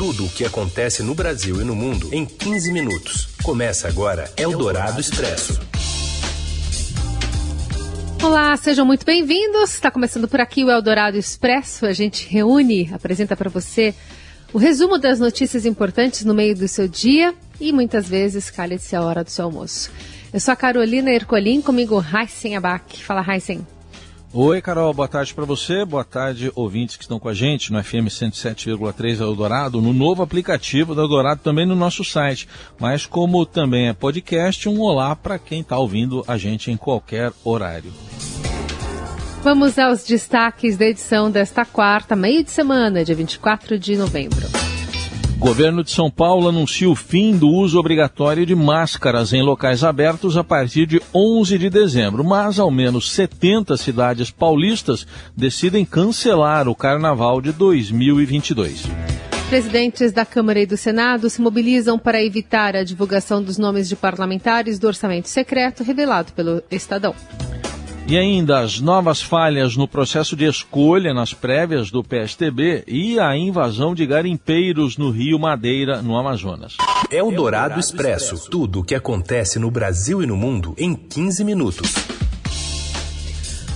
Tudo o que acontece no Brasil e no mundo em 15 minutos. Começa agora Eldorado Expresso. Olá, sejam muito bem-vindos. Está começando por aqui o Eldorado Expresso. A gente reúne, apresenta para você o resumo das notícias importantes no meio do seu dia e muitas vezes calha-se a hora do seu almoço. Eu sou a Carolina Ercolim, comigo Heisen Abac. Fala, Heisen. Oi, Carol, boa tarde para você, boa tarde, ouvintes que estão com a gente no FM 107,3 Eldorado, no novo aplicativo do Eldorado, também no nosso site. Mas como também é podcast, um olá para quem está ouvindo a gente em qualquer horário. Vamos aos destaques da edição desta quarta, meio de semana, dia 24 de novembro. Governo de São Paulo anuncia o fim do uso obrigatório de máscaras em locais abertos a partir de 11 de dezembro, mas ao menos 70 cidades paulistas decidem cancelar o carnaval de 2022. Presidentes da Câmara e do Senado se mobilizam para evitar a divulgação dos nomes de parlamentares do orçamento secreto revelado pelo Estadão. E ainda as novas falhas no processo de escolha nas prévias do PSTB e a invasão de garimpeiros no Rio Madeira, no Amazonas. É o Dourado Expresso. Tudo o que acontece no Brasil e no mundo em 15 minutos.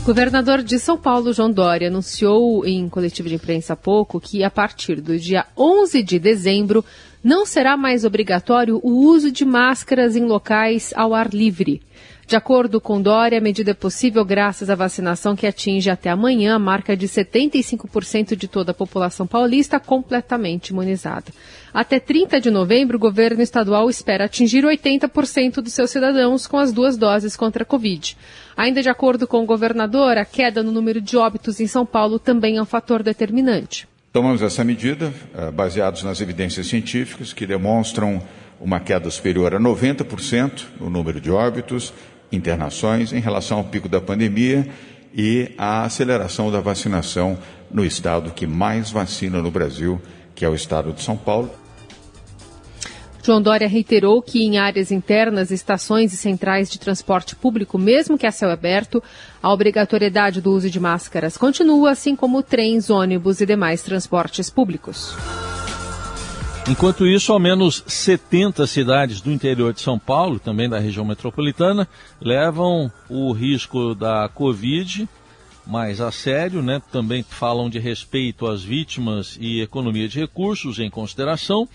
Governador de São Paulo, João Dória, anunciou em coletivo de imprensa há pouco que a partir do dia 11 de dezembro não será mais obrigatório o uso de máscaras em locais ao ar livre. De acordo com Dória, a medida é possível graças à vacinação que atinge até amanhã a marca de 75% de toda a população paulista completamente imunizada. Até 30 de novembro, o governo estadual espera atingir 80% dos seus cidadãos com as duas doses contra a Covid. Ainda de acordo com o governador, a queda no número de óbitos em São Paulo também é um fator determinante. Tomamos essa medida eh, baseados nas evidências científicas que demonstram uma queda superior a 90% no número de óbitos internações em relação ao pico da pandemia e a aceleração da vacinação no estado que mais vacina no Brasil, que é o estado de São Paulo. João Dória reiterou que em áreas internas, estações e centrais de transporte público, mesmo que a céu aberto, a obrigatoriedade do uso de máscaras continua, assim como trens, ônibus e demais transportes públicos. Enquanto isso, ao menos 70 cidades do interior de São Paulo, também da região metropolitana, levam o risco da Covid mais a sério, né? Também falam de respeito às vítimas e economia de recursos em consideração,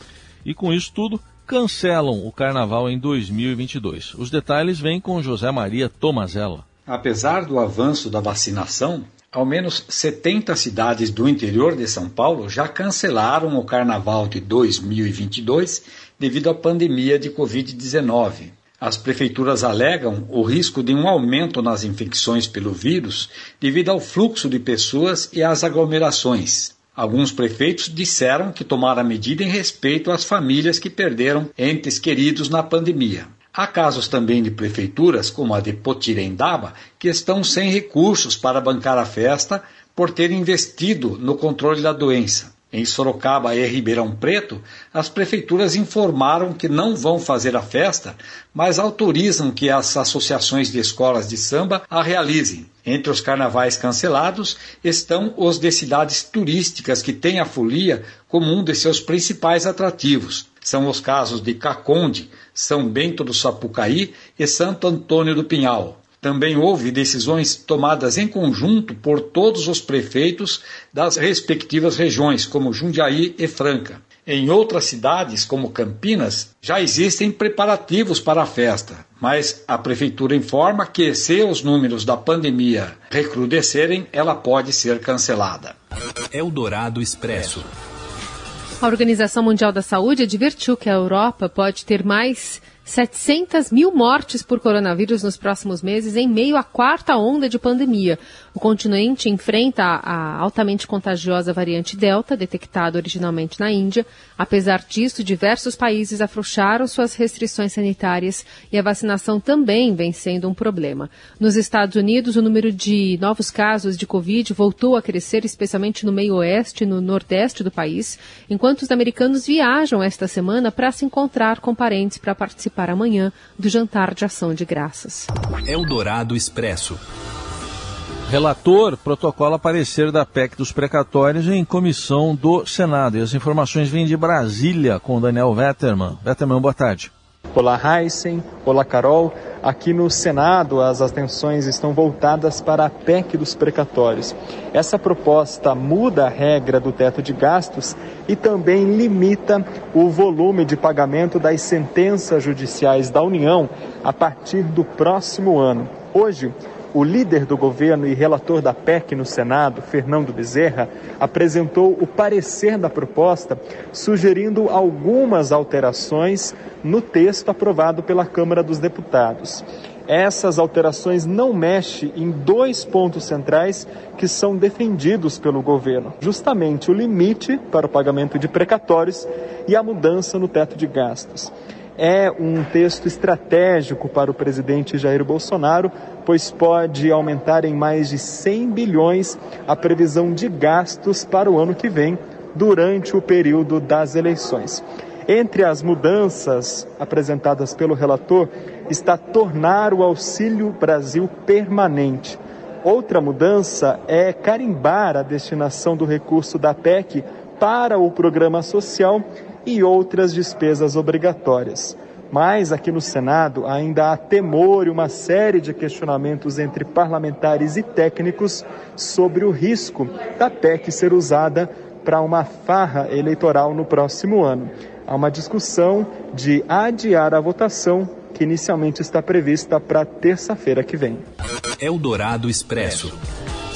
e com isso tudo cancelam o carnaval em 2022. Os detalhes vêm com José Maria Tomazella. Apesar do avanço da vacinação, ao menos 70 cidades do interior de São Paulo já cancelaram o Carnaval de 2022 devido à pandemia de Covid-19. As prefeituras alegam o risco de um aumento nas infecções pelo vírus devido ao fluxo de pessoas e às aglomerações. Alguns prefeitos disseram que tomaram a medida em respeito às famílias que perderam entes queridos na pandemia. Há casos também de prefeituras, como a de Potirendaba, que estão sem recursos para bancar a festa por terem investido no controle da doença. Em Sorocaba e Ribeirão Preto, as prefeituras informaram que não vão fazer a festa, mas autorizam que as associações de escolas de samba a realizem. Entre os carnavais cancelados estão os de cidades turísticas que têm a folia como um de seus principais atrativos. São os casos de Caconde, São Bento do Sapucaí e Santo Antônio do Pinhal. Também houve decisões tomadas em conjunto por todos os prefeitos das respectivas regiões, como Jundiaí e Franca. Em outras cidades, como Campinas, já existem preparativos para a festa, mas a prefeitura informa que, se os números da pandemia recrudescerem, ela pode ser cancelada. Eldorado Expresso. A Organização Mundial da Saúde advertiu que a Europa pode ter mais 700 mil mortes por coronavírus nos próximos meses, em meio à quarta onda de pandemia. O continente enfrenta a altamente contagiosa variante Delta, detectada originalmente na Índia. Apesar disso, diversos países afrouxaram suas restrições sanitárias e a vacinação também vem sendo um problema. Nos Estados Unidos, o número de novos casos de Covid voltou a crescer, especialmente no meio oeste e no nordeste do país, enquanto os americanos viajam esta semana para se encontrar com parentes para participar para amanhã do jantar de ação de graças. Eldorado Expresso. Relator protocola parecer da PEC dos precatórios em comissão do Senado. E as informações vêm de Brasília com Daniel Vetterman. Vetterman, boa tarde. Olá, Heisen. Olá, Carol. Aqui no Senado, as atenções estão voltadas para a PEC dos precatórios. Essa proposta muda a regra do teto de gastos e também limita o volume de pagamento das sentenças judiciais da União a partir do próximo ano. Hoje, o líder do governo e relator da PEC no Senado, Fernando Bezerra, apresentou o parecer da proposta, sugerindo algumas alterações no texto aprovado pela Câmara dos Deputados. Essas alterações não mexem em dois pontos centrais que são defendidos pelo governo: justamente o limite para o pagamento de precatórios e a mudança no teto de gastos é um texto estratégico para o presidente Jair Bolsonaro, pois pode aumentar em mais de 100 bilhões a previsão de gastos para o ano que vem, durante o período das eleições. Entre as mudanças apresentadas pelo relator está tornar o Auxílio Brasil permanente. Outra mudança é carimbar a destinação do recurso da PEC para o programa social e outras despesas obrigatórias. Mas aqui no Senado ainda há temor e uma série de questionamentos entre parlamentares e técnicos sobre o risco da PEC ser usada para uma farra eleitoral no próximo ano. Há uma discussão de adiar a votação que inicialmente está prevista para terça-feira que vem. Eldorado Expresso.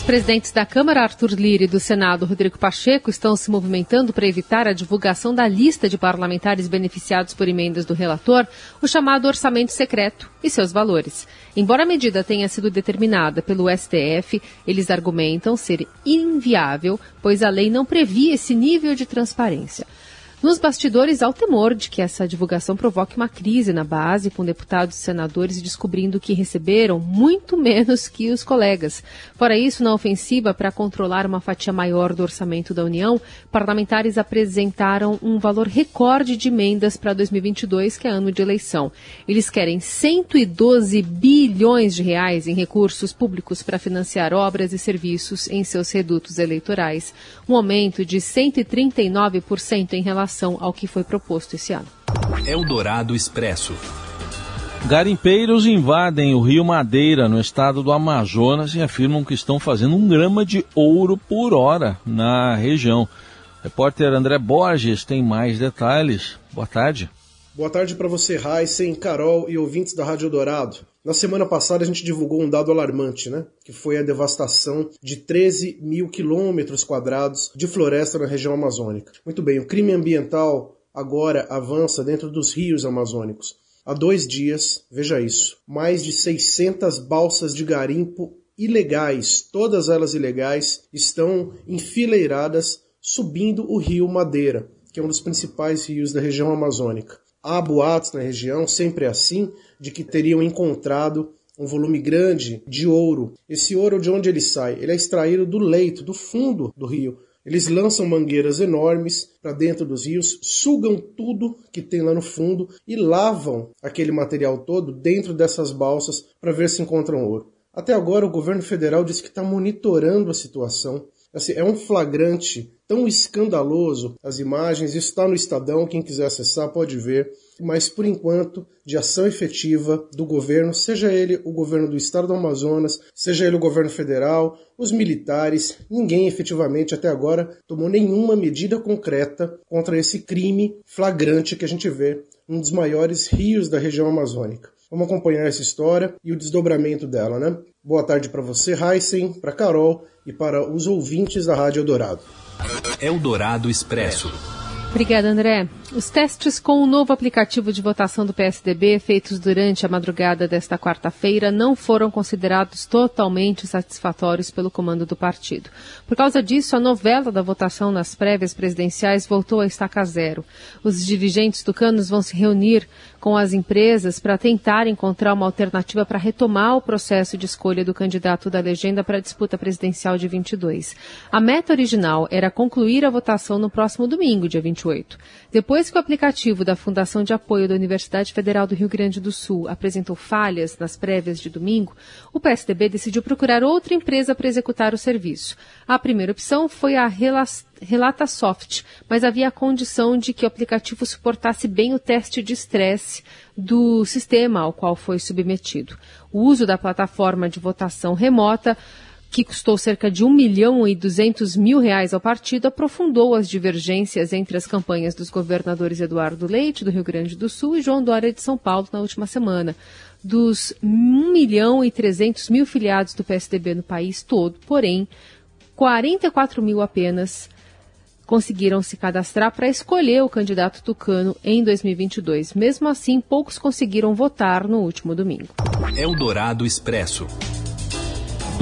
Os presidentes da Câmara, Arthur Lira, e do Senado, Rodrigo Pacheco, estão se movimentando para evitar a divulgação da lista de parlamentares beneficiados por emendas do relator, o chamado orçamento secreto, e seus valores. Embora a medida tenha sido determinada pelo STF, eles argumentam ser inviável, pois a lei não previa esse nível de transparência. Nos bastidores, há o temor de que essa divulgação provoque uma crise na base, com deputados e senadores descobrindo que receberam muito menos que os colegas. Fora isso, na ofensiva para controlar uma fatia maior do orçamento da União, parlamentares apresentaram um valor recorde de emendas para 2022, que é ano de eleição. Eles querem 112 bilhões de reais em recursos públicos para financiar obras e serviços em seus redutos eleitorais, um aumento de 139% em relação relação ao que foi proposto esse ano. Eldorado Expresso. Garimpeiros invadem o Rio Madeira, no estado do Amazonas, e afirmam que estão fazendo um grama de ouro por hora na região. repórter André Borges tem mais detalhes. Boa tarde. Boa tarde para você, Heisen, Carol e ouvintes da Rádio Dourado. Na semana passada a gente divulgou um dado alarmante, né? Que foi a devastação de 13 mil quilômetros quadrados de floresta na região amazônica. Muito bem, o crime ambiental agora avança dentro dos rios amazônicos. Há dois dias, veja isso, mais de 600 balsas de garimpo ilegais, todas elas ilegais, estão enfileiradas subindo o rio Madeira, que é um dos principais rios da região amazônica. Há boatos na região, sempre assim, de que teriam encontrado um volume grande de ouro. Esse ouro, de onde ele sai? Ele é extraído do leito, do fundo do rio. Eles lançam mangueiras enormes para dentro dos rios, sugam tudo que tem lá no fundo e lavam aquele material todo dentro dessas balsas para ver se encontram ouro. Até agora, o governo federal diz que está monitorando a situação. Assim, é um flagrante tão escandaloso as imagens, isso está no Estadão, quem quiser acessar pode ver, mas por enquanto, de ação efetiva do governo, seja ele o governo do estado do Amazonas, seja ele o governo federal, os militares, ninguém efetivamente até agora tomou nenhuma medida concreta contra esse crime flagrante que a gente vê num dos maiores rios da região amazônica. Vamos acompanhar essa história e o desdobramento dela, né? Boa tarde para você, Heisen, para Carol e para os ouvintes da Rádio Eldorado. Eldorado Expresso. Obrigada, André. Os testes com o novo aplicativo de votação do PSDB feitos durante a madrugada desta quarta-feira não foram considerados totalmente satisfatórios pelo comando do partido. Por causa disso, a novela da votação nas prévias presidenciais voltou a estaca zero. Os dirigentes tucanos vão se reunir com as empresas para tentar encontrar uma alternativa para retomar o processo de escolha do candidato da legenda para a disputa presidencial de 22. A meta original era concluir a votação no próximo domingo, dia 28. Depois que o aplicativo da Fundação de Apoio da Universidade Federal do Rio Grande do Sul apresentou falhas nas prévias de domingo, o PSDB decidiu procurar outra empresa para executar o serviço. A primeira opção foi a Relatasoft, mas havia a condição de que o aplicativo suportasse bem o teste de estresse do sistema ao qual foi submetido. O uso da plataforma de votação remota que custou cerca de 1 milhão e 200 mil reais ao partido, aprofundou as divergências entre as campanhas dos governadores Eduardo Leite, do Rio Grande do Sul, e João Dória, de São Paulo, na última semana. Dos 1 milhão e 300 mil filiados do PSDB no país todo, porém, 44 mil apenas conseguiram se cadastrar para escolher o candidato tucano em 2022. Mesmo assim, poucos conseguiram votar no último domingo. Eldorado Expresso.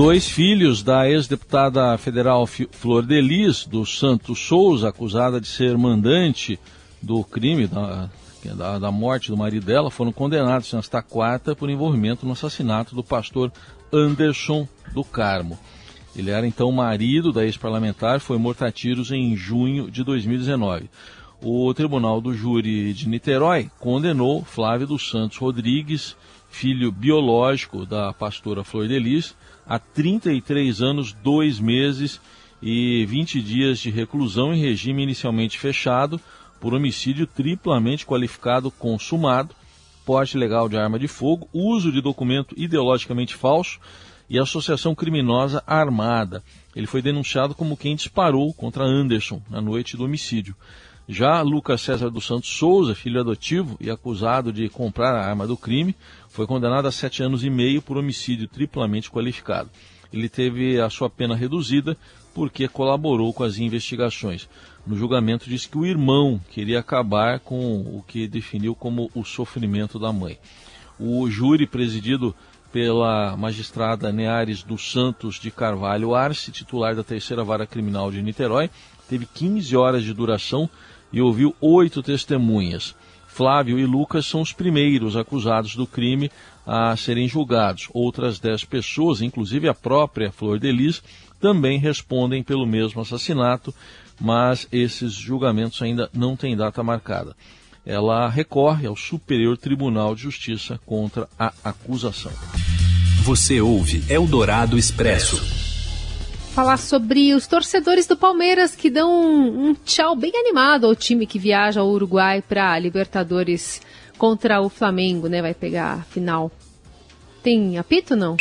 Dois filhos da ex-deputada federal Flor Delis, do Santos Souza, acusada de ser mandante do crime da, da, da, morte do marido dela, foram condenados nesta quarta por envolvimento no assassinato do pastor Anderson do Carmo. Ele era então marido da ex-parlamentar, foi morto a tiros em junho de 2019. O Tribunal do Júri de Niterói condenou Flávio dos Santos Rodrigues, filho biológico da pastora Flor Delis, a 33 anos, 2 meses e 20 dias de reclusão em regime inicialmente fechado por homicídio triplamente qualificado consumado, porte legal de arma de fogo, uso de documento ideologicamente falso e associação criminosa armada. Ele foi denunciado como quem disparou contra Anderson na noite do homicídio. Já Lucas César dos Santos Souza, filho adotivo e acusado de comprar a arma do crime, foi condenado a sete anos e meio por homicídio triplamente qualificado. Ele teve a sua pena reduzida porque colaborou com as investigações. No julgamento disse que o irmão queria acabar com o que definiu como o sofrimento da mãe. O júri presidido pela magistrada Neares dos Santos de Carvalho Arce, titular da terceira vara criminal de Niterói, teve 15 horas de duração e ouviu oito testemunhas. Flávio e Lucas são os primeiros acusados do crime a serem julgados. Outras dez pessoas, inclusive a própria Flor Delis, também respondem pelo mesmo assassinato, mas esses julgamentos ainda não têm data marcada. Ela recorre ao Superior Tribunal de Justiça contra a acusação. Você ouve Eldorado Expresso falar sobre os torcedores do Palmeiras que dão um, um tchau bem animado ao time que viaja ao Uruguai para Libertadores contra o Flamengo, né? Vai pegar a final. Tem apito não?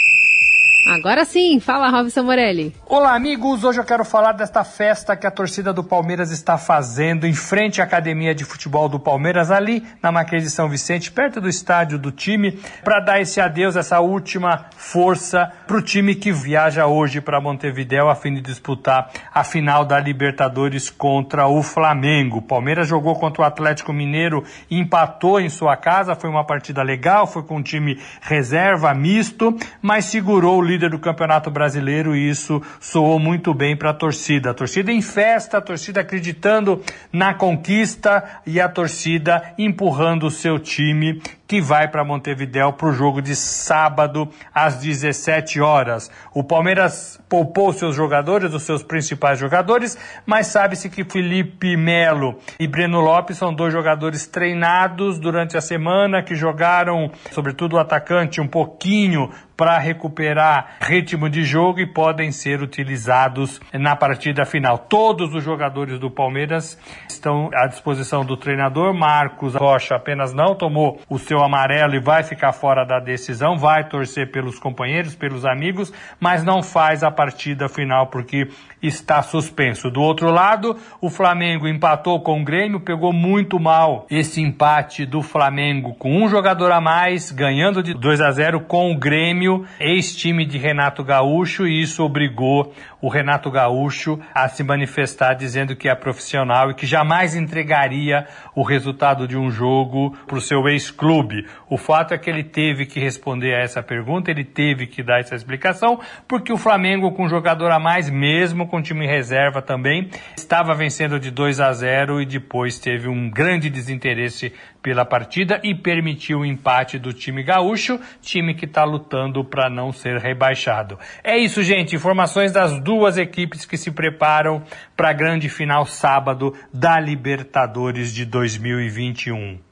Agora sim, fala Robson Morelli. Olá, amigos. Hoje eu quero falar desta festa que a torcida do Palmeiras está fazendo em frente à academia de futebol do Palmeiras, ali na Marquês de São Vicente, perto do estádio do time, para dar esse adeus, essa última força para o time que viaja hoje para Montevideo a fim de disputar a final da Libertadores contra o Flamengo. Palmeiras jogou contra o Atlético Mineiro empatou em sua casa. Foi uma partida legal, foi com um time reserva, misto, mas segurou o líder do Campeonato Brasileiro e isso soou muito bem para a torcida. A torcida em festa, a torcida acreditando na conquista e a torcida empurrando o seu time que vai para Montevidéu para o jogo de sábado às 17 horas. O Palmeiras poupou seus jogadores, os seus principais jogadores, mas sabe-se que Felipe Melo e Breno Lopes são dois jogadores treinados durante a semana que jogaram, sobretudo o atacante, um pouquinho para recuperar ritmo de jogo e podem ser utilizados na partida final. Todos os jogadores do Palmeiras estão à disposição do treinador. Marcos Rocha apenas não tomou o seu amarelo e vai ficar fora da decisão, vai torcer pelos companheiros, pelos amigos, mas não faz a partida final porque está suspenso. Do outro lado, o Flamengo empatou com o Grêmio, pegou muito mal esse empate do Flamengo com um jogador a mais, ganhando de 2 a 0 com o Grêmio ex-time de Renato Gaúcho, e isso obrigou o Renato Gaúcho a se manifestar dizendo que é profissional e que jamais entregaria o resultado de um jogo para o seu ex-clube. O fato é que ele teve que responder a essa pergunta, ele teve que dar essa explicação, porque o Flamengo, com um jogador a mais, mesmo com time reserva também, estava vencendo de 2 a 0 e depois teve um grande desinteresse pela partida e permitiu o empate do time gaúcho, time que está lutando para não ser rebaixado. É isso, gente. Informações das duas equipes que se preparam para a grande final sábado da Libertadores de 2021.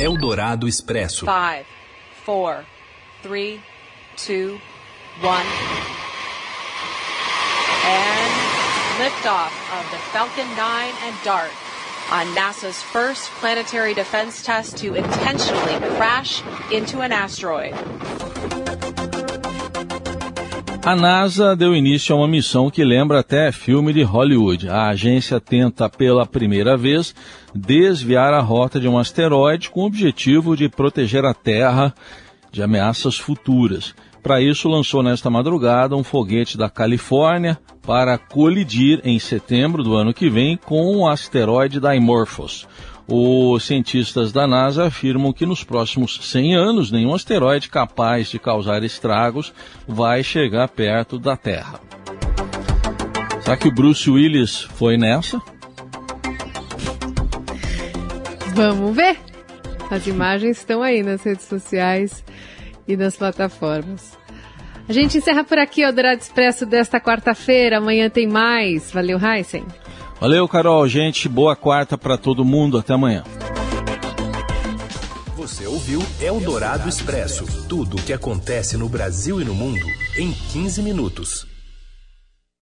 Eldorado Expresso. 5, 4, 3, 2, 1. And liftoff of the Falcon 9 and DART on NASA's first planetary defense test to intentionally crash into an asteroid. A NASA deu início a uma missão que lembra até filme de Hollywood. A agência tenta pela primeira vez desviar a rota de um asteroide com o objetivo de proteger a Terra de ameaças futuras. Para isso, lançou nesta madrugada um foguete da Califórnia para colidir em setembro do ano que vem com o asteroide Dimorphos. Os cientistas da NASA afirmam que nos próximos 100 anos nenhum asteroide capaz de causar estragos vai chegar perto da Terra. Será que o Bruce Willis foi nessa? Vamos ver. As imagens estão aí nas redes sociais e nas plataformas. A gente encerra por aqui o Dourado Expresso desta quarta-feira. Amanhã tem mais. Valeu, Heisen. Valeu, Carol. Gente, boa quarta para todo mundo. Até amanhã. Você ouviu Eldorado Expresso tudo o que acontece no Brasil e no mundo em 15 minutos.